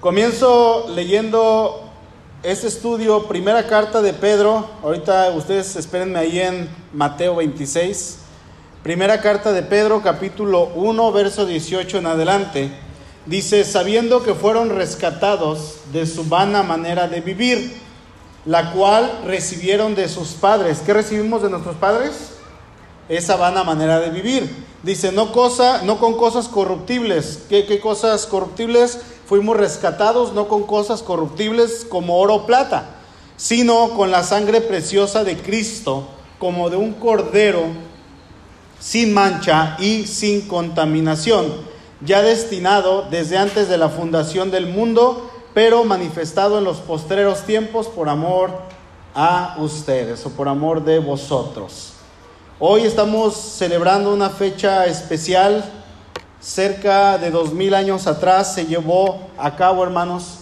Comienzo leyendo este estudio, primera carta de Pedro. Ahorita ustedes espérenme ahí en Mateo 26. Primera carta de Pedro, capítulo 1, verso 18 en adelante. Dice, sabiendo que fueron rescatados de su vana manera de vivir, la cual recibieron de sus padres. ¿Qué recibimos de nuestros padres? Esa vana manera de vivir Dice, no, cosa, no con cosas corruptibles. ¿Qué, ¿Qué cosas corruptibles? Fuimos rescatados no con cosas corruptibles como oro o plata, sino con la sangre preciosa de Cristo, como de un cordero sin mancha y sin contaminación, ya destinado desde antes de la fundación del mundo, pero manifestado en los postreros tiempos por amor a ustedes o por amor de vosotros. Hoy estamos celebrando una fecha especial. Cerca de dos mil años atrás se llevó a cabo, hermanos,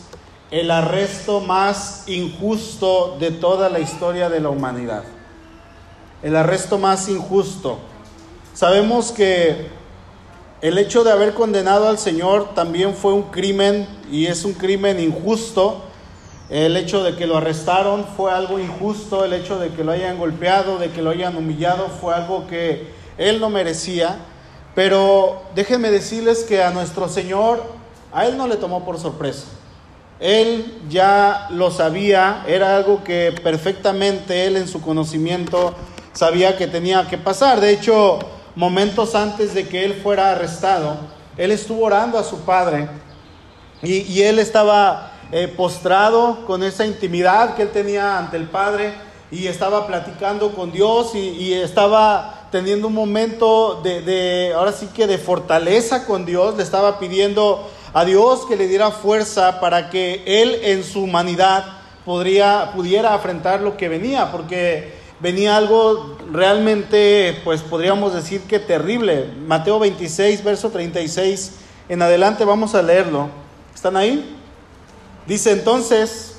el arresto más injusto de toda la historia de la humanidad. El arresto más injusto. Sabemos que el hecho de haber condenado al Señor también fue un crimen y es un crimen injusto el hecho de que lo arrestaron fue algo injusto, el hecho de que lo hayan golpeado, de que lo hayan humillado, fue algo que él no merecía. Pero déjenme decirles que a nuestro Señor, a él no le tomó por sorpresa. Él ya lo sabía, era algo que perfectamente él en su conocimiento sabía que tenía que pasar. De hecho, momentos antes de que él fuera arrestado, él estuvo orando a su padre y, él estaba eh, postrado con esa intimidad que él tenía ante el Padre y estaba platicando con Dios y, estaba teniendo un momento de, de, ahora sí que de fortaleza con Dios, le estaba pidiendo a Dios que le diera fuerza para que él en su humanidad podría, pudiera afrontar lo que venía, porque venía algo realmente, pues podríamos decir que terrible. Mateo 26, verso 36 en adelante, vamos a leerlo. ¿Están ahí? Dice entonces,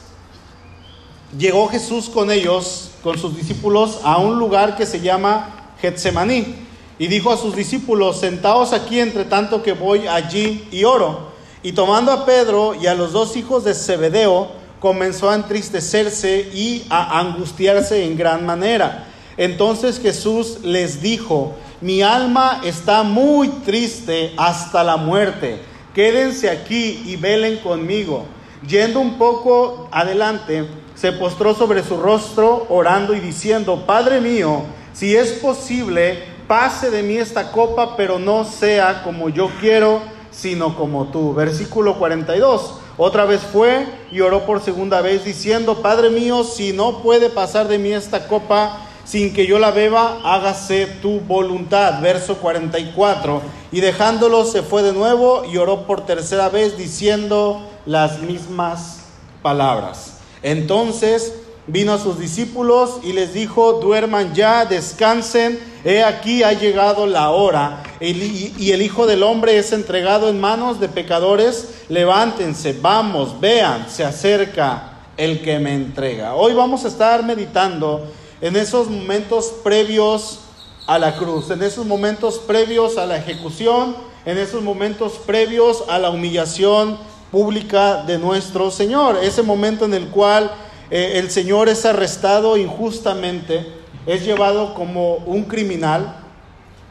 llegó Jesús con ellos, con sus discípulos, a un lugar que se llama Getsemaní. Y dijo a sus discípulos, sentaos aquí entre tanto que voy allí y oro. Y tomando a Pedro y a los dos hijos de Zebedeo, comenzó a entristecerse y a angustiarse en gran manera. Entonces Jesús les dijo, mi alma está muy triste hasta la muerte. Quédense aquí y velen conmigo. Yendo un poco adelante, se postró sobre su rostro, orando y diciendo, Padre mío, si es posible, pase de mí esta copa, pero no sea como yo quiero, sino como tú. Versículo 42. Otra vez fue y oró por segunda vez diciendo, Padre mío, si no puede pasar de mí esta copa sin que yo la beba, hágase tu voluntad. Verso 44. Y dejándolo se fue de nuevo y oró por tercera vez diciendo, las mismas palabras. Entonces vino a sus discípulos y les dijo, duerman ya, descansen, he aquí ha llegado la hora y el Hijo del Hombre es entregado en manos de pecadores, levántense, vamos, vean, se acerca el que me entrega. Hoy vamos a estar meditando en esos momentos previos a la cruz, en esos momentos previos a la ejecución, en esos momentos previos a la humillación pública de nuestro Señor. Ese momento en el cual eh, el Señor es arrestado injustamente, es llevado como un criminal.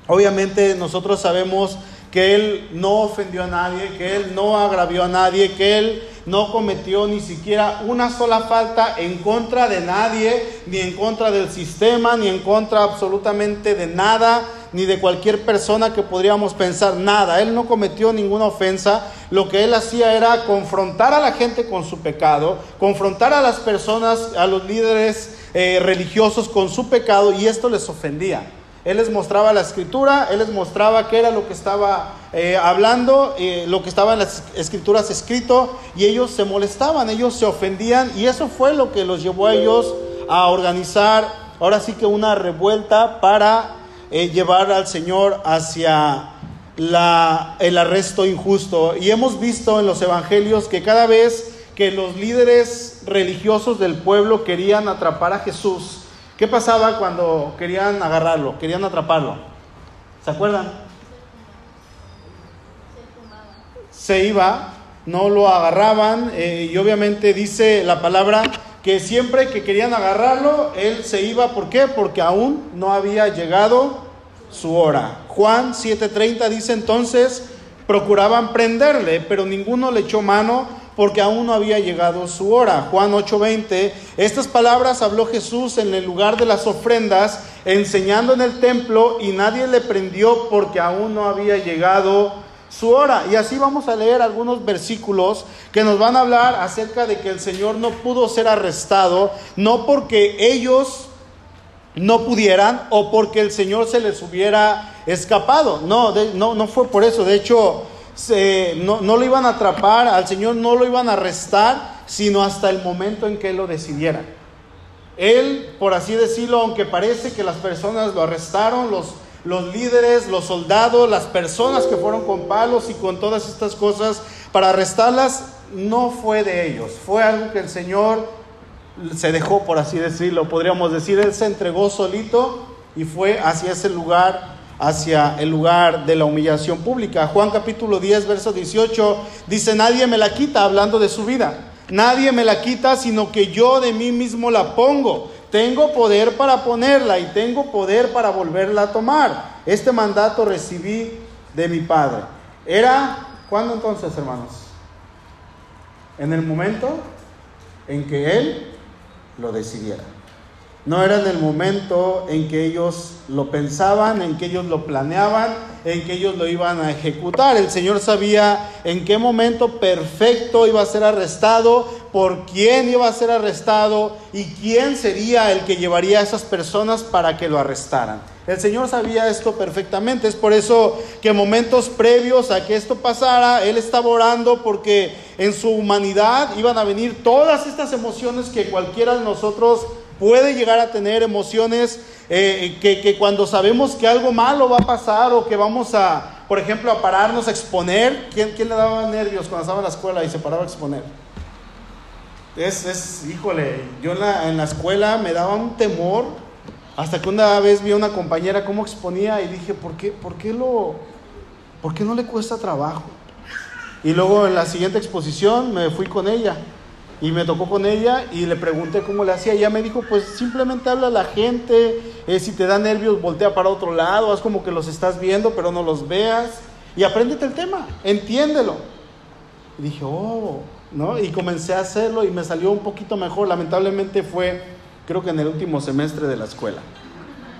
Obviamente nosotros sabemos que Él no ofendió a nadie, que Él no agravió a nadie, que Él no cometió ni siquiera una sola falta en contra de nadie, ni en contra del sistema, ni en contra absolutamente de nada ni de cualquier persona que podríamos pensar nada. Él no cometió ninguna ofensa. Lo que él hacía era confrontar a la gente con su pecado, confrontar a las personas, a los líderes eh, religiosos con su pecado y esto les ofendía. Él les mostraba la escritura, él les mostraba qué era lo que estaba eh, hablando, eh, lo que estaba en las escrituras escrito, y ellos se molestaban, ellos se ofendían, y eso fue lo que los llevó a ellos a organizar, ahora sí que una revuelta para eh, llevar al Señor hacia el arresto injusto. Y hemos visto en los evangelios que cada vez que los líderes religiosos del pueblo querían atrapar a Jesús, ¿qué pasaba cuando querían agarrarlo, querían atraparlo? ¿Se acuerdan? Se iba no lo agarraban eh, y obviamente dice la palabra que siempre que querían agarrarlo, él se iba, ¿por qué? Porque aún no había llegado su hora. Juan 7:30 dice entonces, procuraban prenderle, pero ninguno le echó mano porque aún no había llegado su hora. Juan 8:20, estas palabras habló Jesús en el lugar de las ofrendas, enseñando en el templo, y nadie le prendió porque aún no había llegado su hora. Y así vamos a leer algunos versículos que nos van a hablar acerca de que el Señor no pudo ser arrestado, no porque ellos no pudieran o porque el Señor se les hubiera escapado. No, no, no fue por eso. De hecho, no, no lo iban a atrapar, al Señor no lo iban a arrestar, sino hasta el momento en que Él lo decidiera. Él, por así decirlo, aunque parece que las personas lo arrestaron, los, los líderes, los soldados, las personas que fueron con palos y con todas estas cosas para arrestarlas, no fue de ellos, fue algo que el Señor se dejó, por así decirlo, podríamos decir, Él se entregó solito y fue hacia ese lugar hacia el lugar de la humillación pública. Juan capítulo 10, verso 18 dice, nadie me la quita hablando de su vida. Nadie me la quita, sino que yo de mí mismo la pongo. Tengo poder para ponerla y tengo poder para volverla a tomar. Este mandato recibí de mi Padre. Era, ¿cuándo entonces, hermanos? En el momento en que Él lo decidiera. No era en el momento en que ellos lo pensaban, en que ellos lo planeaban, en que ellos lo iban a ejecutar. El Señor sabía en qué momento perfecto iba a ser arrestado, por quién iba a ser arrestado y quién sería el que llevaría a esas personas para que lo arrestaran. El Señor sabía esto perfectamente. Es por eso que momentos previos a que esto pasara, Él estaba orando porque en su humanidad iban a venir todas estas emociones que cualquiera de nosotros puede llegar a tener emociones eh, que, cuando sabemos que algo malo va a pasar o que vamos a, por ejemplo, a pararnos a exponer, ¿quién, quién le daba nervios cuando estaba en la escuela y se paraba a exponer? Es, es híjole, yo en la, en la escuela me daba un temor hasta que una vez vi a una compañera cómo exponía y dije, ¿por qué, por qué, lo, ¿por qué no le cuesta trabajo? Y luego en la siguiente exposición me fui con ella y me tocó con ella y le pregunté cómo le hacía. Ella me dijo, pues simplemente habla a la gente, eh, si te da nervios, voltea para otro lado, haz como que los estás viendo, pero no los veas. Y apréndete el tema, entiéndelo. Y dije, oh, ¿no? Y comencé a hacerlo y me salió un poquito mejor. Lamentablemente fue, creo que en el último semestre de la escuela.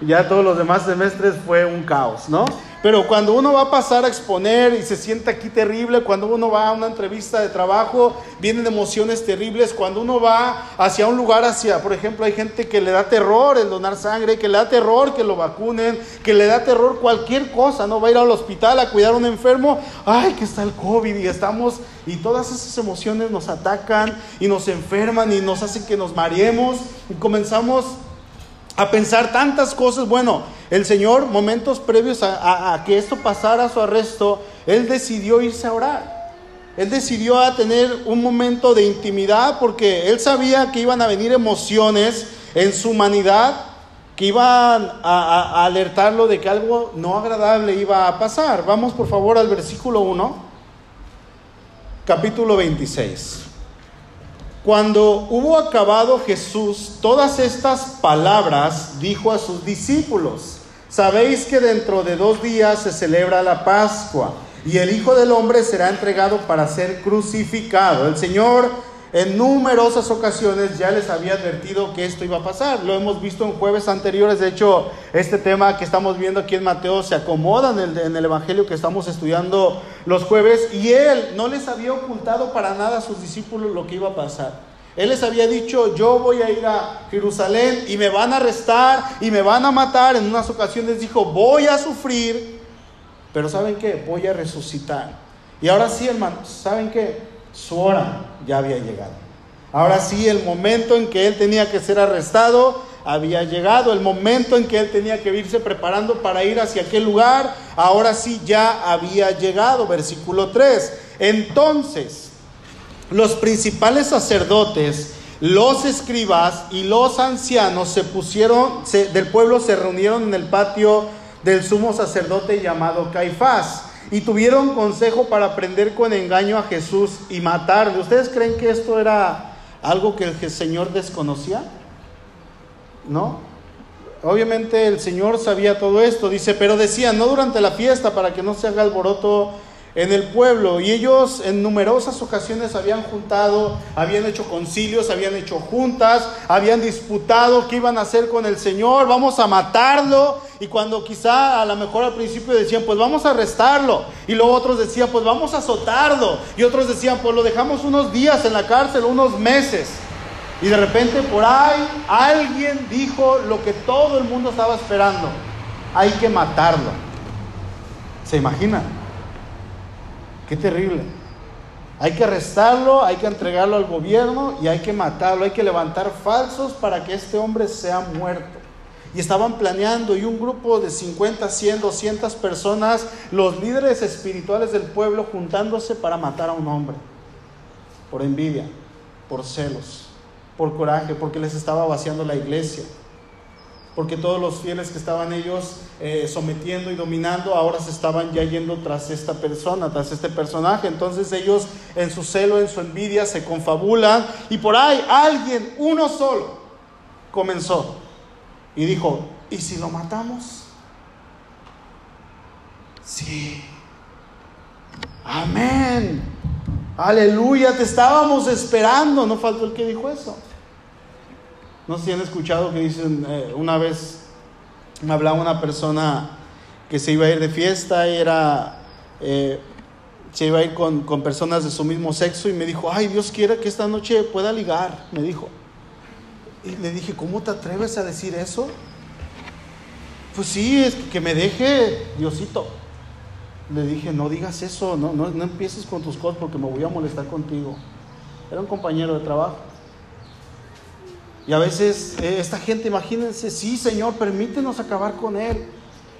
Ya todos los demás semestres fue un caos, ¿no? Pero cuando uno va a pasar a exponer y se siente aquí terrible, cuando uno va a una entrevista de trabajo, vienen emociones terribles. Cuando uno va hacia un lugar, hacia, por ejemplo, hay gente que le da terror el donar sangre, que le da terror que lo vacunen, que le da terror cualquier cosa, ¿no? Va a ir al hospital a cuidar a un enfermo, ay, que está el COVID y estamos, y todas esas emociones nos atacan y nos enferman y nos hacen que nos mareemos y comenzamos a pensar tantas cosas. Bueno, el Señor, momentos previos a, que esto pasara a su arresto, Él decidió irse a orar. Él decidió a tener un momento de intimidad porque Él sabía que iban a venir emociones en su humanidad que iban a, alertarlo de que algo no agradable iba a pasar. Vamos por favor al versículo 1, capítulo 26. Cuando hubo acabado Jesús todas estas palabras, dijo a sus discípulos, sabéis que dentro de dos días se celebra la Pascua y el Hijo del Hombre será entregado para ser crucificado. El Señor en numerosas ocasiones ya les había advertido que esto iba a pasar. Lo hemos visto en jueves anteriores. De hecho, este tema que estamos viendo aquí en Mateo se acomoda en el, Evangelio que estamos estudiando los jueves. Y Él no les había ocultado para nada a sus discípulos lo que iba a pasar. Él les había dicho, yo voy a ir a Jerusalén y me van a arrestar y me van a matar. En unas ocasiones dijo, voy a sufrir, pero ¿saben qué? Voy a resucitar. Y ahora sí, hermanos, ¿saben qué? su hora ya había llegado. Ahora sí, el momento en que él tenía que ser arrestado había llegado, el momento en que él tenía que irse preparando para ir hacia aquel lugar, ahora sí ya había llegado. Versículo 3. Entonces, los principales sacerdotes, los escribas y los ancianos se pusieron, del pueblo se reunieron en el patio del sumo sacerdote llamado Caifás y tuvieron consejo para prender con engaño a Jesús y matarle. ¿Ustedes creen que esto era algo que el Señor desconocía? ¿No? Obviamente el Señor sabía todo esto, dice, pero decía, no durante la fiesta para que no se haga alboroto en el pueblo. Y ellos en numerosas ocasiones habían juntado, habían hecho concilios, habían hecho juntas, habían disputado qué iban a hacer con el Señor, vamos a matarlo. Y cuando quizá a lo mejor al principio decían, pues vamos a arrestarlo. Y luego otros decían, pues vamos a azotarlo. Y otros decían, pues lo dejamos unos días en la cárcel, unos meses. Y de repente por ahí alguien dijo lo que todo el mundo estaba esperando. Hay que matarlo. ¿Se imagina? Qué terrible. Hay que arrestarlo, hay que entregarlo al gobierno y hay que matarlo. Hay que levantar falsos para que este hombre sea muerto. Y estaban planeando y un grupo de 50, 100, 200 personas, los líderes espirituales del pueblo, juntándose para matar a un hombre. Por envidia, por celos por coraje, porque les estaba vaciando la iglesia, porque todos los fieles que estaban ellos eh, sometiendo y dominando ahora se estaban ya yendo tras esta persona, tras este personaje. Entonces ellos en su celo, en su envidia, se confabulan y por ahí alguien, uno solo, comenzó y dijo, ¿y si lo matamos? Sí. Amén. Aleluya, te estábamos esperando. No faltó el que dijo eso. No sé si han escuchado que dicen, eh, una vez me hablaba una persona que se iba a ir de fiesta y era, eh, se iba a ir con, con, personas de su mismo sexo y me dijo, ay, Dios quiera que esta noche pueda ligar, me dijo. Y le dije, ¿cómo te atreves a decir eso? Pues sí, es que me deje Diosito. Le dije, no digas eso, no, no, no empieces con tus cosas porque me voy a molestar contigo. Era un compañero de trabajo. Y a veces eh, esta gente, imagínense, sí, Señor, permítenos acabar con él.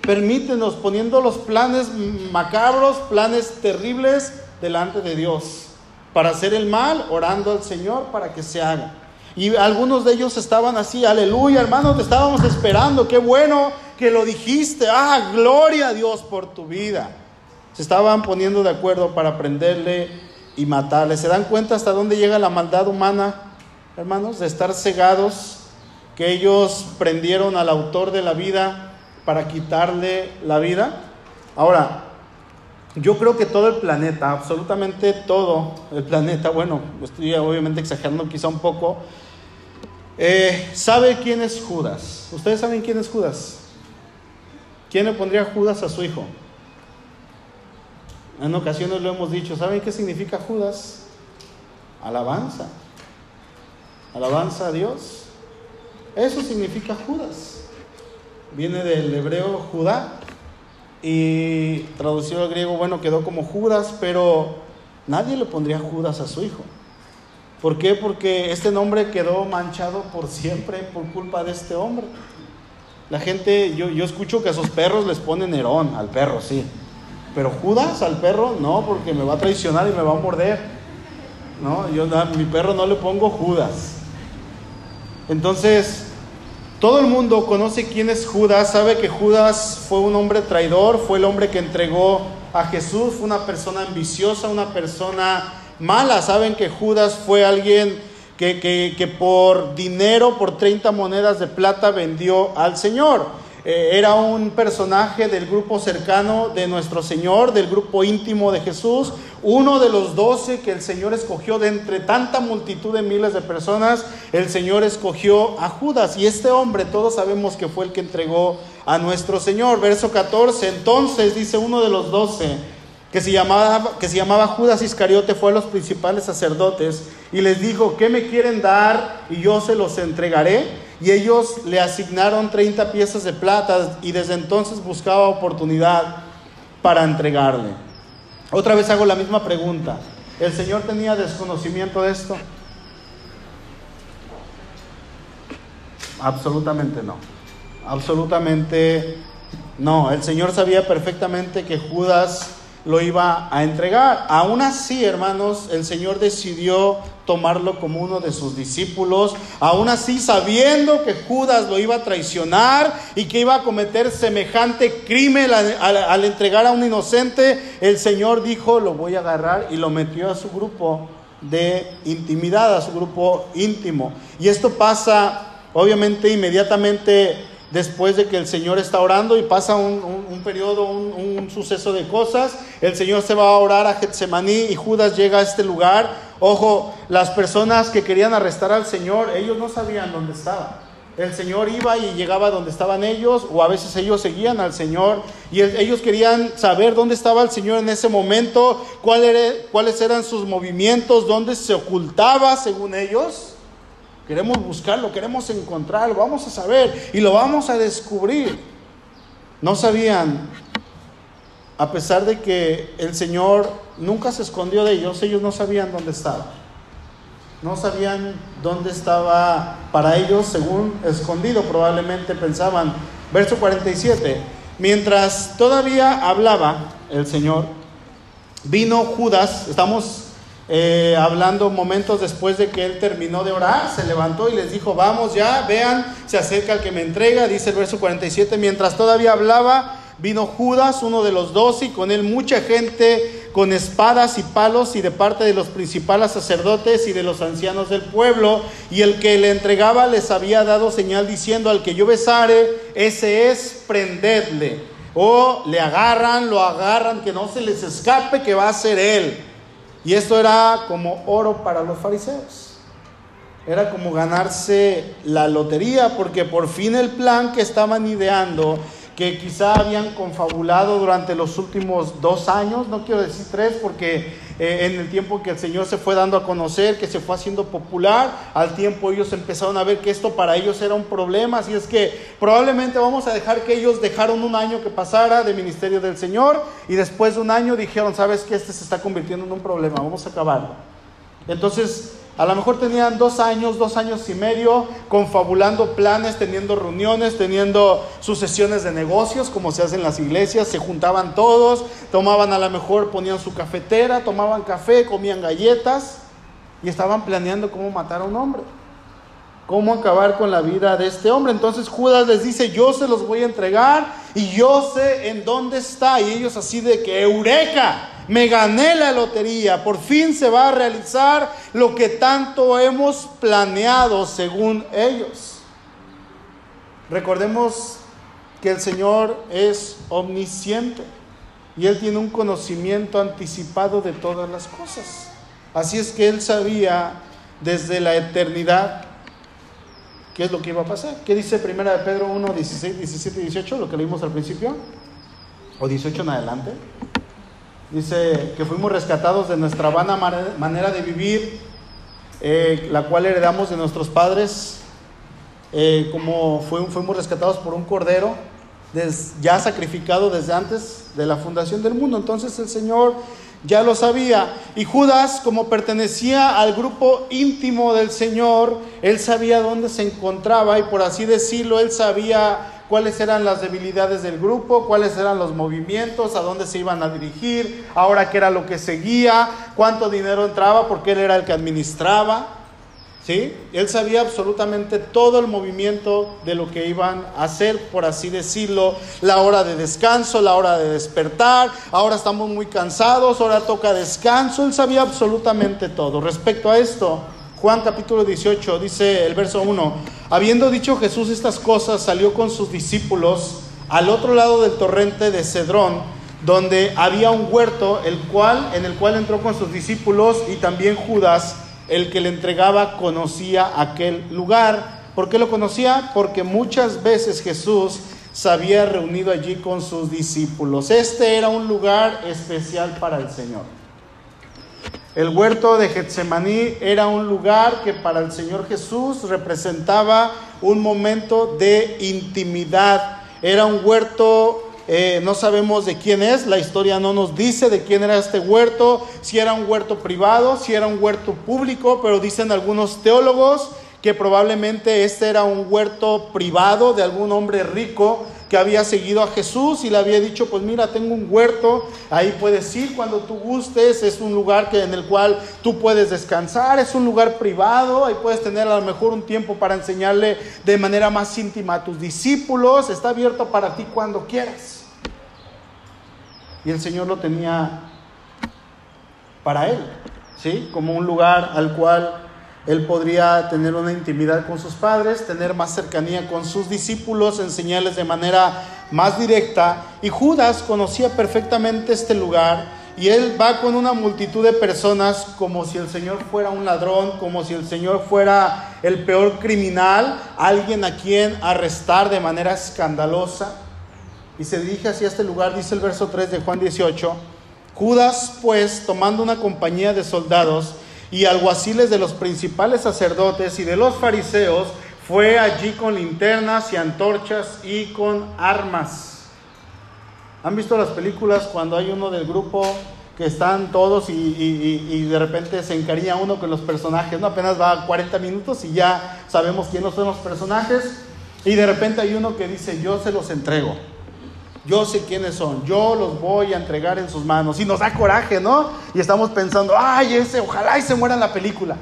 Permítenos poniendo los planes macabros, planes terribles delante de Dios. Para hacer el mal, orando al Señor para que se haga. Y algunos de ellos estaban así, aleluya, hermano, te estábamos esperando, qué bueno que lo dijiste. Ah, gloria a Dios por tu vida. Se estaban poniendo de acuerdo para prenderle y matarle. ¿Se dan cuenta hasta dónde llega la maldad humana? Hermanos, de estar cegados, que ellos prendieron al autor de la vida para quitarle la vida. Ahora, yo creo que todo el planeta, absolutamente todo el planeta, bueno, estoy obviamente exagerando quizá un poco, eh, sabe quién es Judas. ¿Ustedes saben quién es Judas? ¿Quién le pondría Judas a su hijo? En ocasiones lo hemos dicho, ¿saben qué significa Judas? Alabanza alabanza a Dios. Eso significa Judas. Viene del hebreo Judá y traducido al griego, bueno, quedó como Judas, pero nadie le pondría Judas a su hijo. ¿Por qué? Porque este nombre quedó manchado por siempre por culpa de este hombre. La gente, yo, yo escucho que a sus perros les ponen Nerón, al perro sí. Pero Judas al perro no, porque me va a traicionar y me va a morder. No, yo a mi perro no le pongo Judas. Entonces, todo el mundo conoce quién es Judas, sabe que Judas fue un hombre traidor, fue el hombre que entregó a Jesús, fue una persona ambiciosa, una persona mala. Saben que Judas fue alguien que, que por dinero, por 30 monedas de plata, vendió al Señor. Eh, era un personaje del grupo cercano de nuestro Señor, del grupo íntimo de Jesús, uno de los doce que el Señor escogió de entre tanta multitud de miles de personas, el Señor escogió a Judas y este hombre todos sabemos que fue el que entregó a nuestro Señor. Verso 14, entonces dice uno de los doce, que se, llamaba, que se llamaba Judas Iscariote, fue a los principales sacerdotes y les dijo, ¿qué me quieren dar y yo se los entregaré? Y ellos le asignaron 30 piezas de plata y desde entonces buscaba oportunidad para entregarle. Otra vez hago la misma pregunta. ¿El Señor tenía desconocimiento de esto? Absolutamente no. Absolutamente no. El Señor sabía perfectamente que Judas lo iba a entregar. Aún así, hermanos, el Señor decidió tomarlo como uno de sus discípulos, aún así sabiendo que Judas lo iba a traicionar y que iba a cometer semejante crimen al, entregar a un inocente, el Señor dijo, lo voy a agarrar y lo metió a su grupo de intimidad, a su grupo íntimo. Y esto pasa, obviamente, inmediatamente después de que el Señor está orando y pasa un, periodo, un, suceso de cosas, el Señor se va a orar a Getsemaní y Judas llega a este lugar. Ojo, las personas que querían arrestar al Señor, ellos no sabían dónde estaba. El Señor iba y llegaba donde estaban ellos, o a veces ellos seguían al Señor, y ellos querían saber dónde estaba el Señor en ese momento, cuáles eran sus movimientos, dónde se ocultaba según ellos. Queremos buscarlo, queremos encontrarlo, vamos a saber y lo vamos a descubrir. No sabían, a pesar de que el Señor nunca se escondió de ellos, ellos no sabían dónde estaba. No sabían dónde estaba para ellos, según escondido, probablemente pensaban. Verso 47, mientras todavía hablaba el Señor, vino Judas, estamos eh, hablando momentos después de que él terminó de orar, se levantó y les dijo, vamos ya, vean, se acerca el que me entrega, dice el verso 47, mientras todavía hablaba, vino Judas, uno de los dos, y con él mucha gente con espadas y palos y de parte de los principales sacerdotes y de los ancianos del pueblo, y el que le entregaba les había dado señal diciendo, al que yo besare, ese es prendedle. O le agarran, lo agarran, que no se les escape, que va a ser él. Y esto era como oro para los fariseos. Era como ganarse la lotería, porque por fin el plan que estaban ideando que quizá habían confabulado durante los últimos dos años, no quiero decir tres, porque eh, en el tiempo que el Señor se fue dando a conocer, que se fue haciendo popular, al tiempo ellos empezaron a ver que esto para ellos era un problema, así es que probablemente vamos a dejar que ellos dejaron un año que pasara de ministerio del Señor y después de un año dijeron, sabes que este se está convirtiendo en un problema, vamos a acabarlo. Entonces a lo mejor tenían dos años, dos años y medio, confabulando planes, teniendo reuniones, teniendo sucesiones de negocios, como se hace en las iglesias, se juntaban todos, tomaban a lo mejor, ponían su cafetera, tomaban café, comían galletas y estaban planeando cómo matar a un hombre, cómo acabar con la vida de este hombre. Entonces Judas les dice, yo se los voy a entregar y yo sé en dónde está. Y ellos así de que, eureka me gané la lotería, por fin se va a realizar lo que tanto hemos planeado según ellos. Recordemos que el Señor es omnisciente y Él tiene un conocimiento anticipado de todas las cosas. Así es que Él sabía desde la eternidad qué es lo que iba a pasar. ¿Qué dice Primera de Pedro 1, 16, 17 y 18? Lo que leímos al principio. O 18 en adelante. Dice que fuimos rescatados de nuestra vana manera de vivir, eh, la cual heredamos de nuestros padres, eh, como fuimos rescatados por un cordero ya sacrificado desde antes de la fundación del mundo. Entonces el Señor ya lo sabía. Y Judas, como pertenecía al grupo íntimo del Señor, él sabía dónde se encontraba y por así decirlo, él sabía cuáles eran las debilidades del grupo, cuáles eran los movimientos, a dónde se iban a dirigir, ahora qué era lo que seguía, cuánto dinero entraba, porque él era el que administraba. ¿Sí? Él sabía absolutamente todo el movimiento de lo que iban a hacer, por así decirlo, la hora de descanso, la hora de despertar, ahora estamos muy cansados, ahora toca descanso, él sabía absolutamente todo. Respecto a esto, Juan capítulo 18 dice el verso 1, habiendo dicho Jesús estas cosas, salió con sus discípulos al otro lado del torrente de Cedrón, donde había un huerto, el cual, en el cual entró con sus discípulos y también Judas, el que le entregaba, conocía aquel lugar. ¿Por qué lo conocía? Porque muchas veces Jesús se había reunido allí con sus discípulos. Este era un lugar especial para el Señor. El huerto de Getsemaní era un lugar que para el Señor Jesús representaba un momento de intimidad. Era un huerto, eh, no sabemos de quién es, la historia no nos dice de quién era este huerto, si era un huerto privado, si era un huerto público, pero dicen algunos teólogos que probablemente este era un huerto privado de algún hombre rico que había seguido a Jesús y le había dicho, pues mira, tengo un huerto, ahí puedes ir cuando tú gustes, es un lugar que, en el cual tú puedes descansar, es un lugar privado, ahí puedes tener a lo mejor un tiempo para enseñarle de manera más íntima a tus discípulos, está abierto para ti cuando quieras. Y el Señor lo tenía para él, ¿sí? Como un lugar al cual él podría tener una intimidad con sus padres, tener más cercanía con sus discípulos, enseñarles de manera más directa. Y Judas conocía perfectamente este lugar y él va con una multitud de personas como si el Señor fuera un ladrón, como si el Señor fuera el peor criminal, alguien a quien arrestar de manera escandalosa. Y se dirige hacia este lugar, dice el verso 3 de Juan 18. Judas, pues, tomando una compañía de soldados, y alguaciles de los principales sacerdotes y de los fariseos, fue allí con linternas y antorchas y con armas. ¿Han visto las películas cuando hay uno del grupo que están todos y, de repente se encariña uno con los personajes? ¿no? Apenas va 40 minutos y ya sabemos quiénes son los personajes y de repente hay uno que dice yo se los entrego yo sé quiénes son, yo los voy a entregar en sus manos. Y nos da coraje, ¿no? Y estamos pensando, ay, ese, ojalá y se muera en la película.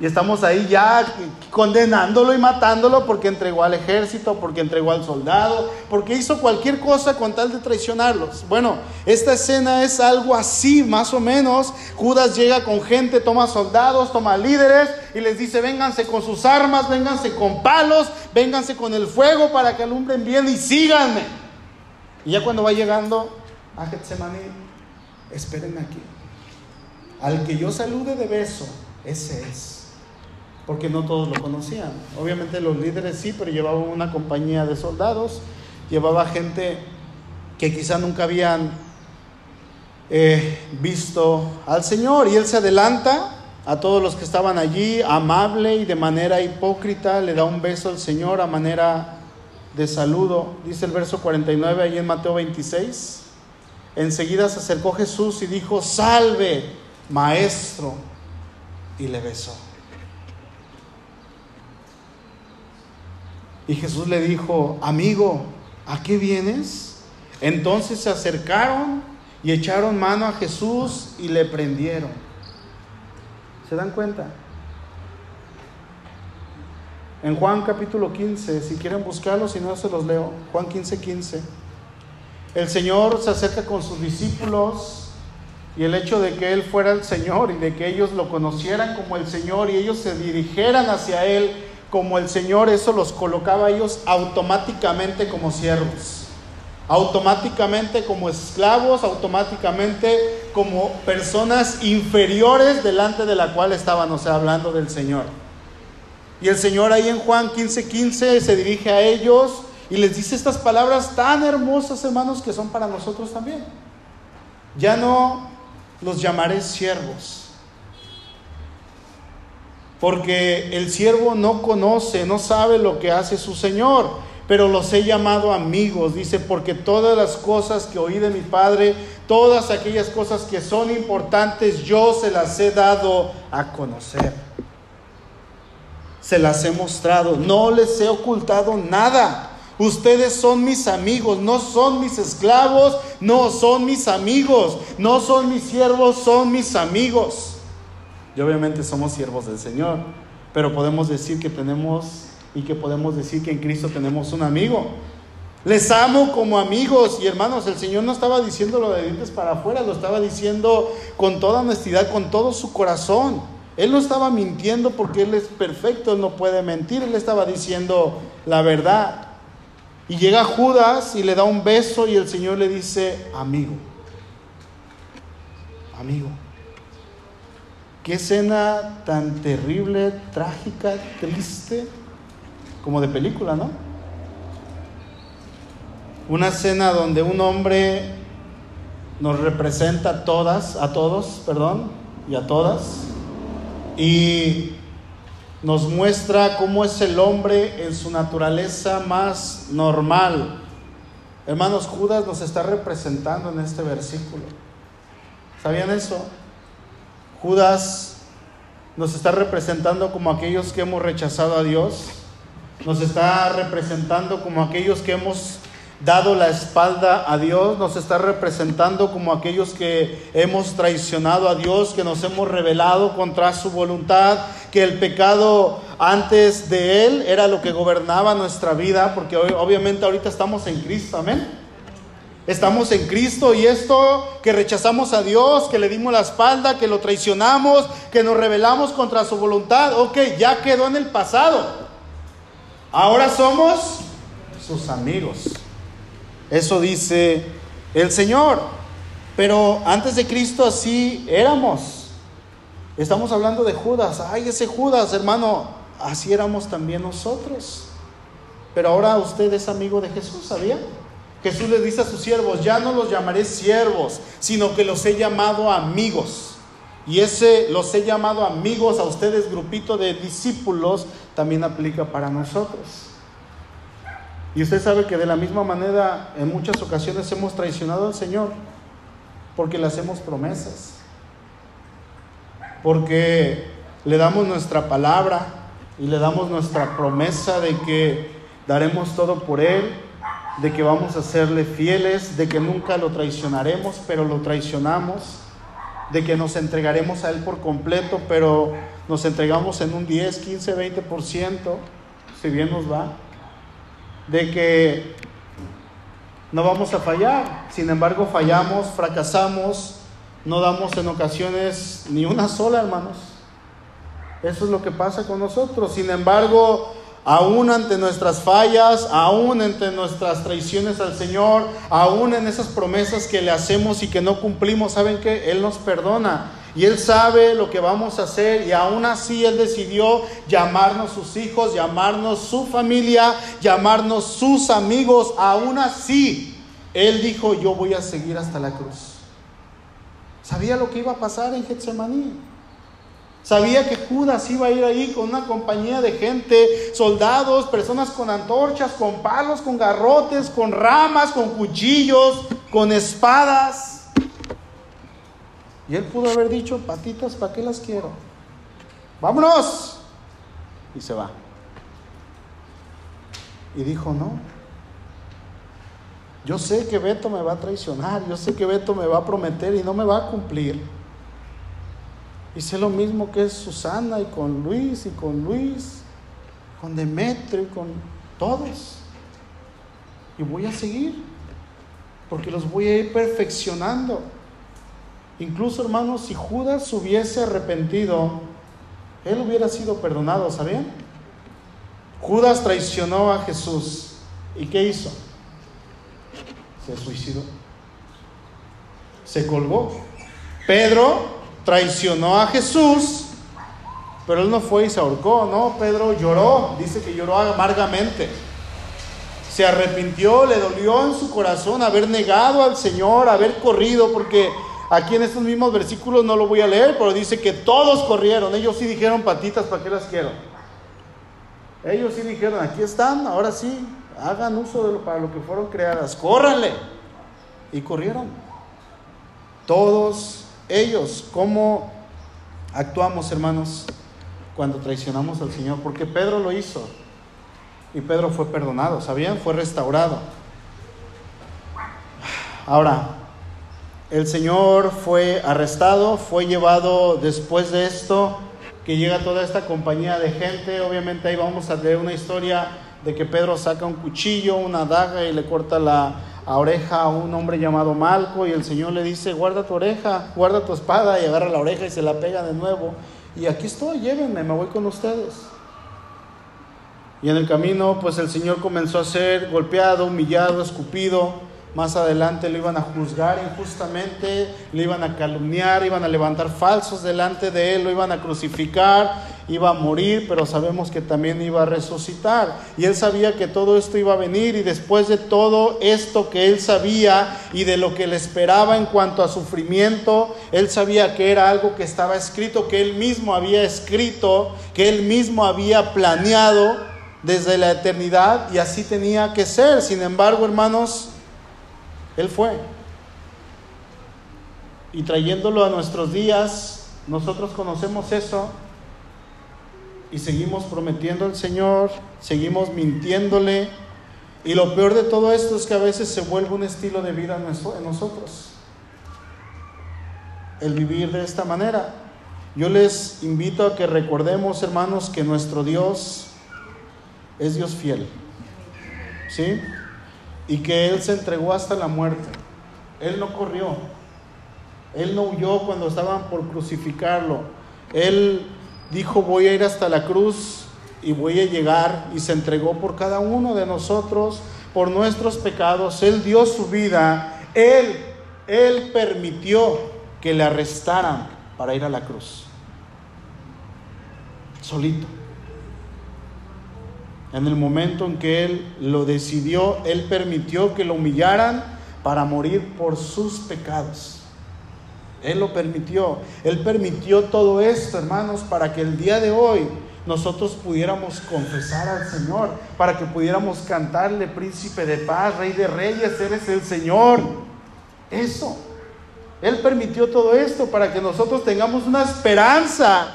Y estamos ahí ya condenándolo y matándolo porque entregó al ejército, porque entregó al soldado, porque hizo cualquier cosa con tal de traicionarlos. Bueno, esta escena es algo así, más o menos. Judas llega con gente, toma soldados, toma líderes y les dice, vénganse con sus armas, vénganse con palos, vénganse con el fuego para que alumbren bien y síganme. Y ya cuando va llegando a Getsemaní, espérenme aquí. Al que yo salude de beso, ese es. Porque no todos lo conocían. Obviamente los líderes sí, pero llevaban una compañía de soldados, llevaba gente que quizá nunca habían eh, visto al Señor. Y Él se adelanta a todos los que estaban allí, amable y de manera hipócrita, le da un beso al Señor a manera de saludo, dice el verso 49 ahí en Mateo 26. Enseguida se acercó Jesús y dijo, salve, maestro, y le besó. Y Jesús le dijo, amigo, ¿a qué vienes? Entonces se acercaron y echaron mano a Jesús y le prendieron. ¿Se dan cuenta? En Juan capítulo 15, si quieren buscarlo, si no se los leo. Juan 15, 15. El Señor se acerca con sus discípulos y el hecho de que Él fuera el Señor y de que ellos lo conocieran como el Señor y ellos se dirigieran hacia Él como el Señor, eso los colocaba a ellos automáticamente como siervos, automáticamente como esclavos, automáticamente como personas inferiores delante de la cual estaban, o sea, hablando del Señor. Y el Señor ahí en Juan 15:15 15 se dirige a ellos y les dice estas palabras tan hermosas, hermanos, que son para nosotros también. Ya no los llamaré siervos, porque el siervo no conoce, no sabe lo que hace su Señor, pero los he llamado amigos, dice, porque todas las cosas que oí de mi Padre, todas aquellas cosas que son importantes, yo se las he dado a conocer se las he mostrado, no les he ocultado nada. Ustedes son mis amigos, no son mis esclavos, no son mis amigos, no son mis siervos, son mis amigos. Y obviamente somos siervos del Señor, pero podemos decir que tenemos y que podemos decir que en Cristo tenemos un amigo. Les amo como amigos y hermanos, el Señor no estaba diciéndolo de dientes para afuera, lo estaba diciendo con toda honestidad, con todo su corazón. Él no estaba mintiendo porque Él es perfecto, Él no puede mentir, Él estaba diciendo la verdad. Y llega Judas y le da un beso y el Señor le dice, amigo, amigo. Qué escena tan terrible, trágica, triste, como de película, ¿no? Una escena donde un hombre nos representa a todas, a todos, perdón, y a todas y nos muestra cómo es el hombre en su naturaleza más normal. Hermanos, Judas nos está representando en este versículo. ¿Sabían eso? Judas nos está representando como aquellos que hemos rechazado a Dios, nos está representando como aquellos que hemos dado la espalda a Dios, nos está representando como aquellos que hemos traicionado a Dios, que nos hemos rebelado contra su voluntad, que el pecado antes de Él era lo que gobernaba nuestra vida, porque obviamente ahorita estamos en Cristo, amén. Estamos en Cristo y esto que rechazamos a Dios, que le dimos la espalda, que lo traicionamos, que nos rebelamos contra su voluntad, ok, ya quedó en el pasado. Ahora somos sus amigos. Eso dice el Señor. Pero antes de Cristo así éramos. Estamos hablando de Judas. Ay, ese Judas, hermano, así éramos también nosotros. Pero ahora usted es amigo de Jesús, ¿sabía? Jesús le dice a sus siervos, ya no los llamaré siervos, sino que los he llamado amigos. Y ese los he llamado amigos a ustedes, grupito de discípulos, también aplica para nosotros. Y usted sabe que de la misma manera en muchas ocasiones hemos traicionado al Señor porque le hacemos promesas, porque le damos nuestra palabra y le damos nuestra promesa de que daremos todo por Él, de que vamos a serle fieles, de que nunca lo traicionaremos, pero lo traicionamos, de que nos entregaremos a Él por completo, pero nos entregamos en un 10, 15, 20%, si bien nos va de que no vamos a fallar. Sin embargo, fallamos, fracasamos, no damos en ocasiones ni una sola, hermanos. Eso es lo que pasa con nosotros. Sin embargo, aún ante nuestras fallas, aún ante nuestras traiciones al Señor, aún en esas promesas que le hacemos y que no cumplimos, ¿saben que Él nos perdona. Y Él sabe lo que vamos a hacer y aún así Él decidió llamarnos sus hijos, llamarnos su familia, llamarnos sus amigos. Aún así, Él dijo, yo voy a seguir hasta la cruz. Sabía lo que iba a pasar en Getsemaní. Sabía que Judas iba a ir ahí con una compañía de gente, soldados, personas con antorchas, con palos, con garrotes, con ramas, con cuchillos, con espadas. Y él pudo haber dicho, patitas, ¿para qué las quiero? Vámonos. Y se va. Y dijo, no. Yo sé que Beto me va a traicionar, yo sé que Beto me va a prometer y no me va a cumplir. Y sé lo mismo que es Susana y con Luis y con Luis, con Demetrio y con todos. Y voy a seguir, porque los voy a ir perfeccionando. Incluso, hermanos, si Judas hubiese arrepentido, él hubiera sido perdonado, ¿sabían? Judas traicionó a Jesús. ¿Y qué hizo? Se suicidó. Se colgó. Pedro traicionó a Jesús, pero él no fue y se ahorcó, no, Pedro lloró, dice que lloró amargamente. Se arrepintió, le dolió en su corazón haber negado al Señor, haber corrido, porque Aquí en estos mismos versículos no lo voy a leer, pero dice que todos corrieron. Ellos sí dijeron patitas, ¿para qué las quiero? Ellos sí dijeron, aquí están, ahora sí, hagan uso de lo, para lo que fueron creadas, córranle. Y corrieron. Todos ellos, ¿cómo actuamos, hermanos, cuando traicionamos al Señor? Porque Pedro lo hizo. Y Pedro fue perdonado, ¿sabían? Fue restaurado. Ahora, el Señor fue arrestado, fue llevado después de esto, que llega toda esta compañía de gente. Obviamente ahí vamos a leer una historia de que Pedro saca un cuchillo, una daga y le corta la oreja a un hombre llamado Malco y el Señor le dice, guarda tu oreja, guarda tu espada y agarra la oreja y se la pega de nuevo. Y aquí estoy, llévenme, me voy con ustedes. Y en el camino, pues el Señor comenzó a ser golpeado, humillado, escupido más adelante lo iban a juzgar injustamente, lo iban a calumniar, iban a levantar falsos delante de él, lo iban a crucificar, iba a morir, pero sabemos que también iba a resucitar. Y él sabía que todo esto iba a venir y después de todo esto que él sabía y de lo que le esperaba en cuanto a sufrimiento, él sabía que era algo que estaba escrito, que él mismo había escrito, que él mismo había planeado desde la eternidad y así tenía que ser. Sin embargo, hermanos, él fue. Y trayéndolo a nuestros días, nosotros conocemos eso. y seguimos prometiendo al Señor, seguimos mintiéndole. Y lo peor de todo esto es que a veces se vuelve un estilo de vida en nosotros. El vivir de esta manera. Yo les invito a que recordemos, hermanos, que nuestro Dios es Dios fiel. ¿Sí? Y que Él se entregó hasta la muerte. Él no corrió. Él no huyó cuando estaban por crucificarlo. Él dijo, voy a ir hasta la cruz y voy a llegar y se entregó por cada uno de nosotros, por nuestros pecados. Él dio su vida. Él, Él permitió que le arrestaran para ir a la cruz. Solito. En el momento en que Él lo decidió, Él permitió que lo humillaran para morir por sus pecados. Él lo permitió. Él permitió todo esto, hermanos, para que el día de hoy nosotros pudiéramos confesar al Señor, para que pudiéramos cantarle, príncipe de paz, rey de reyes, eres el Señor. Eso. Él permitió todo esto para que nosotros tengamos una esperanza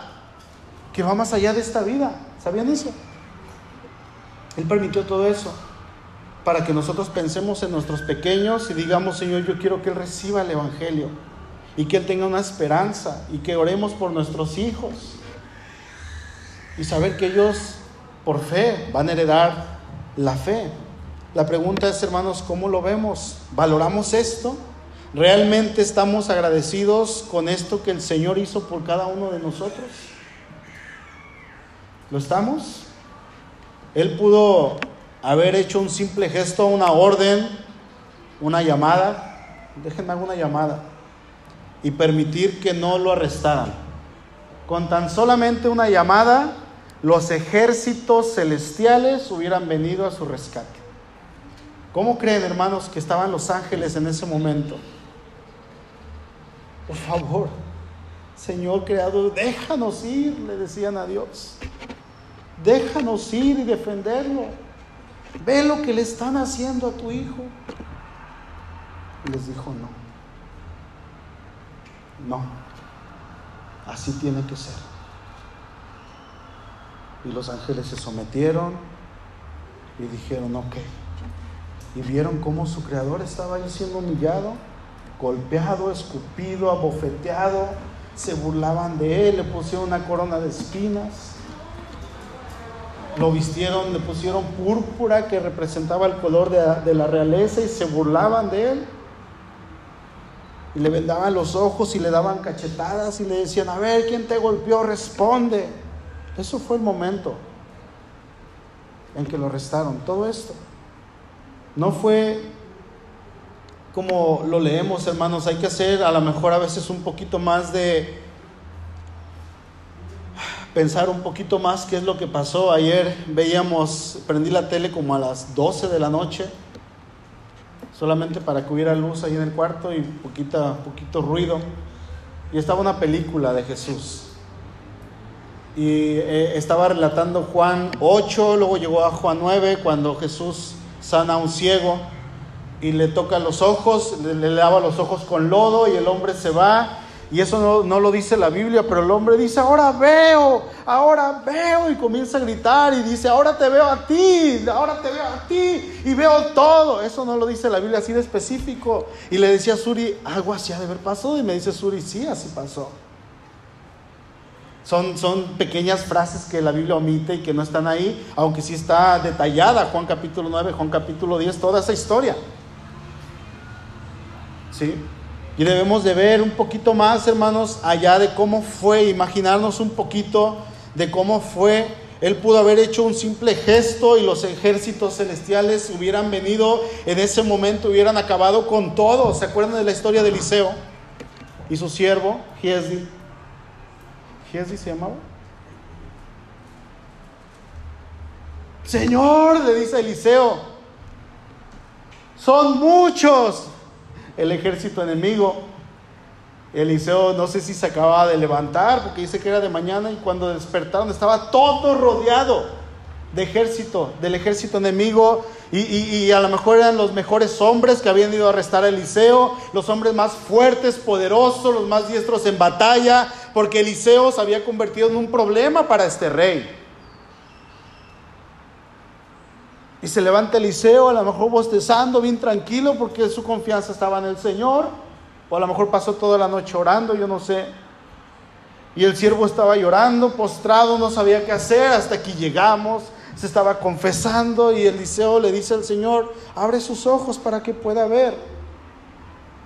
que va más allá de esta vida. ¿Sabían eso? Él permitió todo eso para que nosotros pensemos en nuestros pequeños y digamos, Señor, yo quiero que Él reciba el Evangelio y que Él tenga una esperanza y que oremos por nuestros hijos y saber que ellos por fe van a heredar la fe. La pregunta es, hermanos, ¿cómo lo vemos? ¿Valoramos esto? ¿Realmente estamos agradecidos con esto que el Señor hizo por cada uno de nosotros? ¿Lo estamos? Él pudo haber hecho un simple gesto, una orden, una llamada. Déjenme alguna llamada y permitir que no lo arrestaran. Con tan solamente una llamada, los ejércitos celestiales hubieran venido a su rescate. ¿Cómo creen, hermanos, que estaban los ángeles en ese momento? Por favor, Señor Creador, déjanos ir, le decían a Dios. Déjanos ir y defenderlo. Ve lo que le están haciendo a tu hijo. Y les dijo no. No, así tiene que ser. Y los ángeles se sometieron y dijeron, ok. Y vieron cómo su creador estaba ahí siendo humillado, golpeado, escupido, abofeteado. Se burlaban de él, le pusieron una corona de espinas. Lo vistieron, le pusieron púrpura que representaba el color de, la realeza y se burlaban de él y le vendaban los ojos y le daban cachetadas y le decían, a ver, ¿quién te golpeó? Responde. Eso fue el momento en que lo arrestaron. Todo esto. No fue como lo leemos, hermanos. Hay que hacer a lo mejor a veces un poquito más de pensar un poquito más qué es lo que pasó. Ayer veíamos, prendí la tele como a las 12 de la noche solamente para que hubiera luz ahí en el cuarto y poquita, poquito ruido. Y estaba una película de Jesús. Y eh, estaba relatando Juan 8, luego llegó a Juan 9, cuando Jesús sana a un ciego y le toca los ojos, le, le lava los ojos con lodo y el hombre se va y eso no, lo dice la Biblia, pero el hombre dice, ahora veo, ahora veo, y comienza a gritar y dice, ahora te veo a ti, ahora te veo a ti, y veo todo. Eso no lo dice la Biblia así de específico. Y le decía a Suri, algo así ha de haber pasado, y me dice Suri, sí, así pasó. Son, son pequeñas frases que la Biblia omite y que no están ahí, aunque sí está detallada, Juan capítulo 9, Juan capítulo 10, toda esa historia. ¿Sí? Y debemos de ver un poquito más, hermanos, allá de cómo fue, imaginarnos un poquito de cómo fue. Él pudo haber hecho un simple gesto y los ejércitos celestiales hubieran venido en ese momento, hubieran acabado con todo. ¿Se acuerdan de la historia de Eliseo y su siervo, Giesdi? ¿Giesdi se llamaba? Señor, le dice Eliseo, son muchos el ejército enemigo. Eliseo no sé si se acababa de levantar porque dice que era de mañana y cuando despertaron estaba todo rodeado de ejército, del ejército enemigo y, y, a lo mejor eran los mejores hombres que habían ido a arrestar a Eliseo, los hombres más fuertes, poderosos, los más diestros en batalla, porque Eliseo se había convertido en un problema para este rey. Y se levanta Eliseo, a lo mejor bostezando, bien tranquilo, porque su confianza estaba en el Señor. O a lo mejor pasó toda la noche orando, yo no sé. Y el siervo estaba llorando, postrado, no sabía qué hacer, hasta que llegamos, se estaba confesando y Eliseo le dice al Señor, abre sus ojos para que pueda ver.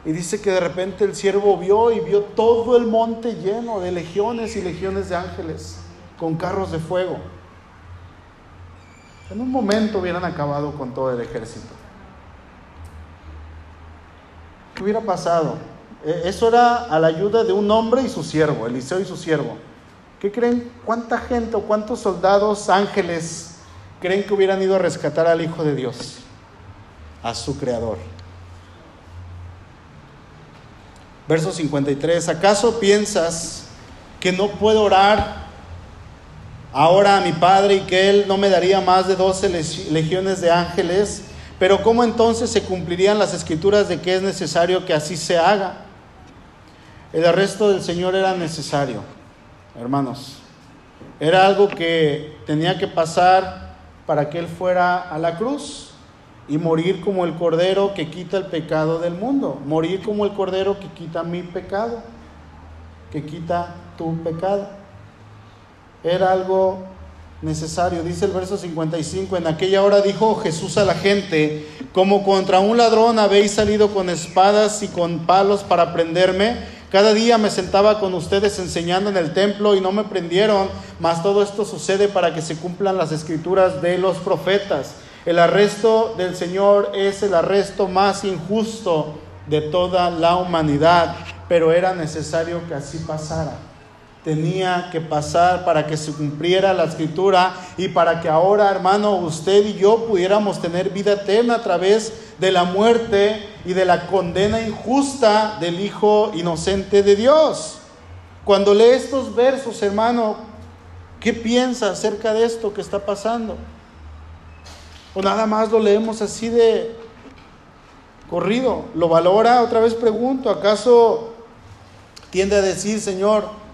Y dice que de repente el siervo vio y vio todo el monte lleno de legiones y legiones de ángeles con carros de fuego. En un momento hubieran acabado con todo el ejército. ¿Qué hubiera pasado? E, eso era a la ayuda de un hombre y su siervo, Eliseo y su siervo. ¿Qué creen? ¿Cuánta gente o cuántos soldados ángeles creen que hubieran ido a rescatar al Hijo de Dios? A su Creador. Verso 53. ¿Acaso piensas que no puedo orar ahora a mi Padre y que Él no me daría más de doce legiones de ángeles, pero ¿cómo entonces se cumplirían las escrituras de que es necesario que así se haga? El arresto del Señor era necesario, hermanos. Era algo que tenía que pasar para que Él fuera a la cruz y morir como el cordero que quita el pecado del mundo, morir como el cordero que quita mi pecado, que quita tu pecado era algo necesario. Dice el verso 55, en aquella hora dijo Jesús a la gente, como contra un ladrón habéis salido con espadas y con palos para prenderme. Cada día me sentaba con ustedes enseñando en el templo y no me prendieron, mas todo esto sucede para que se cumplan las escrituras de los profetas. El arresto del Señor es el arresto más injusto de toda la humanidad, pero era necesario que así pasara tenía que pasar para que se cumpliera la escritura y para que ahora, hermano, usted y yo pudiéramos tener vida eterna a través de la muerte y de la condena injusta del Hijo inocente de Dios. Cuando lee estos versos, hermano, ¿qué piensa acerca de esto que está pasando? O nada más lo leemos así de corrido. ¿Lo valora? Otra vez pregunto, ¿acaso tiende a decir, Señor,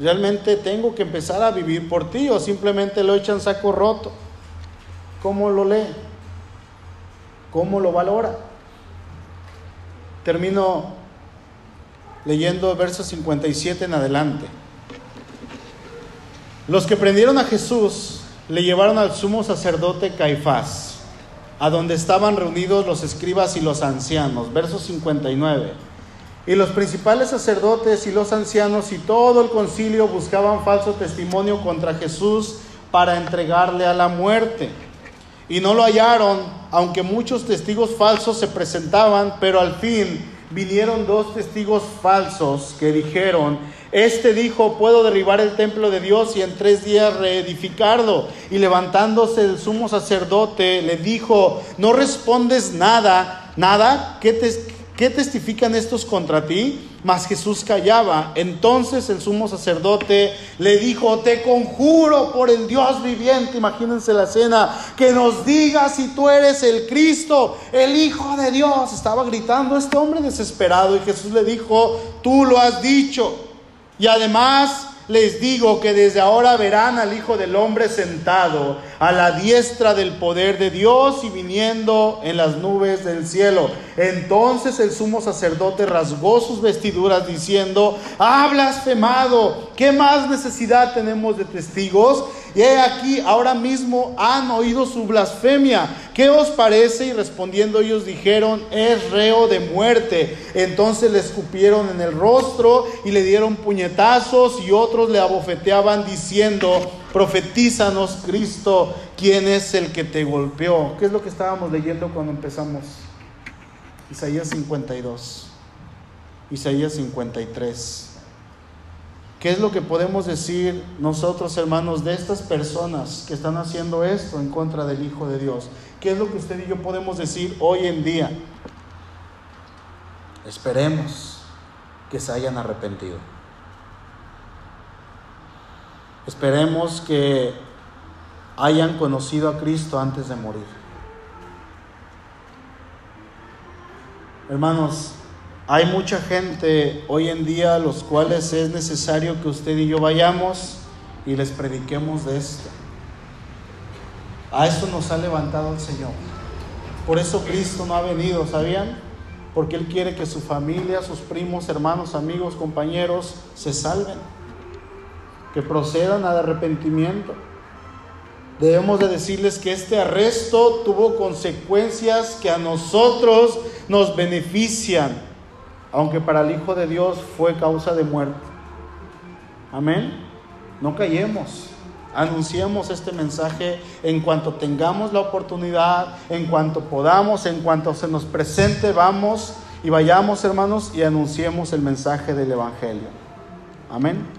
¿Realmente tengo que empezar a vivir por ti o simplemente lo echan saco roto? ¿Cómo lo lee? ¿Cómo lo valora? Termino leyendo versos 57 en adelante. Los que prendieron a Jesús le llevaron al sumo sacerdote Caifás, a donde estaban reunidos los escribas y los ancianos. Verso 59. Y los principales sacerdotes y los ancianos y todo el concilio buscaban falso testimonio contra Jesús para entregarle a la muerte. Y no lo hallaron, aunque muchos testigos falsos se presentaban, pero al fin vinieron dos testigos falsos que dijeron, este dijo, puedo derribar el templo de Dios y en tres días reedificarlo. Y levantándose el sumo sacerdote, le dijo, no respondes nada, nada, ¿qué te, ¿Qué testifican estos contra ti? Mas Jesús callaba. Entonces el sumo sacerdote le dijo, te conjuro por el Dios viviente, imagínense la escena, que nos digas si tú eres el Cristo, el Hijo de Dios. Estaba gritando este hombre desesperado y Jesús le dijo, tú lo has dicho. Y además les digo que desde ahora verán al Hijo del Hombre sentado a la diestra del poder de Dios y viniendo en las nubes del cielo. Entonces el sumo sacerdote rasgó sus vestiduras diciendo, ha blasfemado, ¿qué más necesidad tenemos de testigos? Y he aquí, ahora mismo han oído su blasfemia. ¿Qué os parece? Y respondiendo ellos dijeron, es reo de muerte. Entonces le escupieron en el rostro y le dieron puñetazos y otros le abofeteaban diciendo, profetízanos Cristo, ¿quién es el que te golpeó? ¿Qué es lo que estábamos leyendo cuando empezamos? Isaías 52, Isaías 53. ¿Qué es lo que podemos decir nosotros, hermanos, de estas personas que están haciendo esto en contra del Hijo de Dios? ¿Qué es lo que usted y yo podemos decir hoy en día? Esperemos que se hayan arrepentido. Esperemos que hayan conocido a Cristo antes de morir. Hermanos, hay mucha gente hoy en día a los cuales es necesario que usted y yo vayamos y les prediquemos de esto. A eso nos ha levantado el Señor. Por eso Cristo no ha venido, ¿sabían? Porque Él quiere que su familia, sus primos, hermanos, amigos, compañeros se salven, que procedan al arrepentimiento. Debemos de decirles que este arresto tuvo consecuencias que a nosotros nos benefician, aunque para el Hijo de Dios fue causa de muerte. Amén. No callemos. Anunciemos este mensaje en cuanto tengamos la oportunidad, en cuanto podamos, en cuanto se nos presente, vamos y vayamos hermanos y anunciemos el mensaje del Evangelio. Amén.